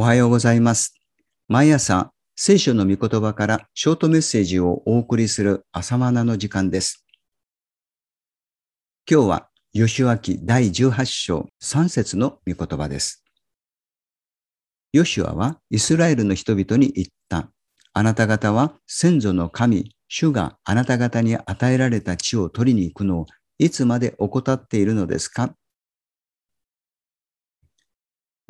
おはようございます。毎朝、聖書の御言葉からショートメッセージをお送りする朝マナの時間です。今日は、吉脇第18章3節の御言葉です。ヨシュアはイスラエルの人々に言った。あなた方は先祖の神、主があなた方に与えられた地を取りに行くのをいつまで怠っているのですか？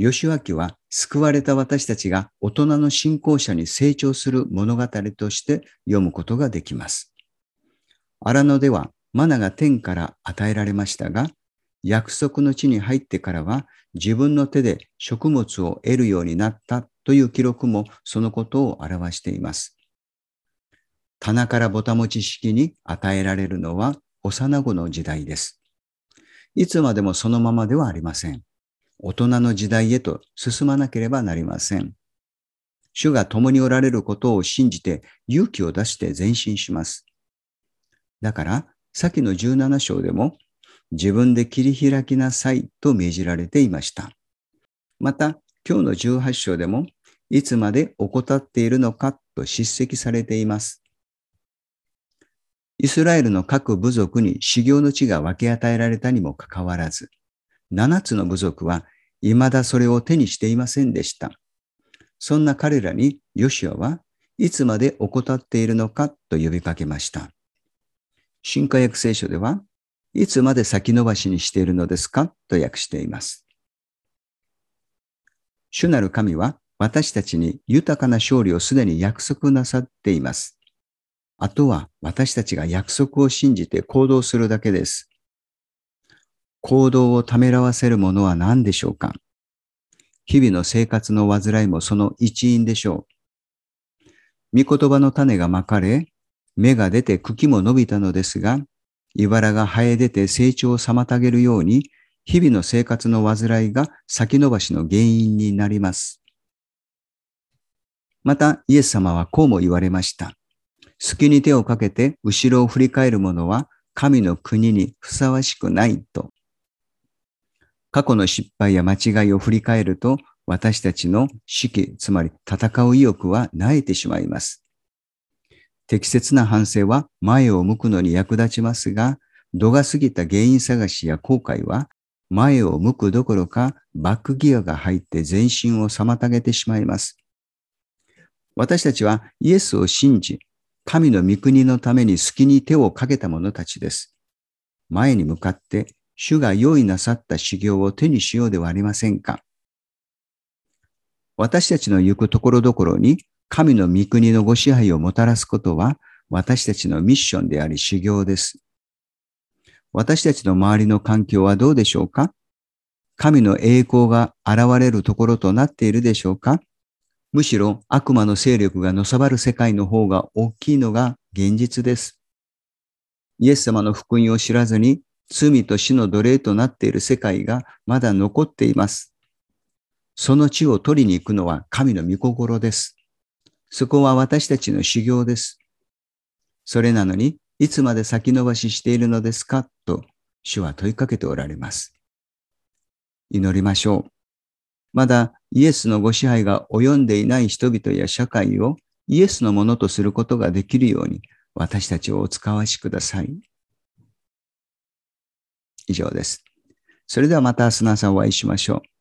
吉脇は救われた私たちが大人の信仰者に成長する物語として読むことができます。荒野ではマナが天から与えられましたが、約束の地に入ってからは自分の手で食物を得るようになったという記録もそのことを表しています。棚からぼたもち式に与えられるのは幼子の時代です。いつまでもそのままではありません。大人の時代へと進まなければなりません。主が共におられることを信じて勇気を出して前進します。だから、先の17章でも自分で切り開きなさいと命じられていました。また、今日の18章でもいつまで怠っているのかと叱責されています。イスラエルの各部族に修行の地が分け与えられたにもかかわらず、七つの部族は未だそれを手にしていませんでした。そんな彼らにヨシアはいつまで怠っているのかと呼びかけました。新化訳聖書では、いつまで先延ばしにしているのですかと訳しています。主なる神は私たちに豊かな勝利をすでに約束なさっています。あとは私たちが約束を信じて行動するだけです。行動をためらわせるものは何でしょうか？日々の生活の煩いもその一因でしょう。御言葉の種がまかれ、芽が出て茎も伸びたのですが、茨が生え出て成長を妨げるように、日々の生活の煩いが先延ばしの原因になります。また、イエス様はこうも言われました。隙に手をかけて後ろを振り返る者は神の国にふさわしくないと。過去の失敗や間違いを振り返ると私たちの士気、つまり戦う意欲は萎えてしまいます。適切な反省は前を向くのに役立ちますが、度が過ぎた原因探しや後悔は前を向くどころかバックギアが入って前進を妨げてしまいます。私たちはイエスを信じ、神の御国のために隙に手をかけた者たちです。前に向かって主が用意なさった修行を手にしようではありませんか？私たちの行くところどころに神の御国のご支配をもたらすことは私たちのミッションであり修行です。私たちの周りの環境はどうでしょうか？神の栄光が現れるところとなっているでしょうか？むしろ悪魔の勢力がのさばる世界の方が大きいのが現実です。イエス様の福音を知らずに罪と死の奴隷となっている世界がまだ残っています。その地を取りに行くのは神の御心です。そこは私たちの修行です。それなのに、いつまで先延ばししているのですか？と主は問いかけておられます。祈りましょう。まだイエスのご支配が及んでいない人々や社会をイエスのものとすることができるように私たちをお使わしください。以上です。それではまた明日の朝お会いしましょう。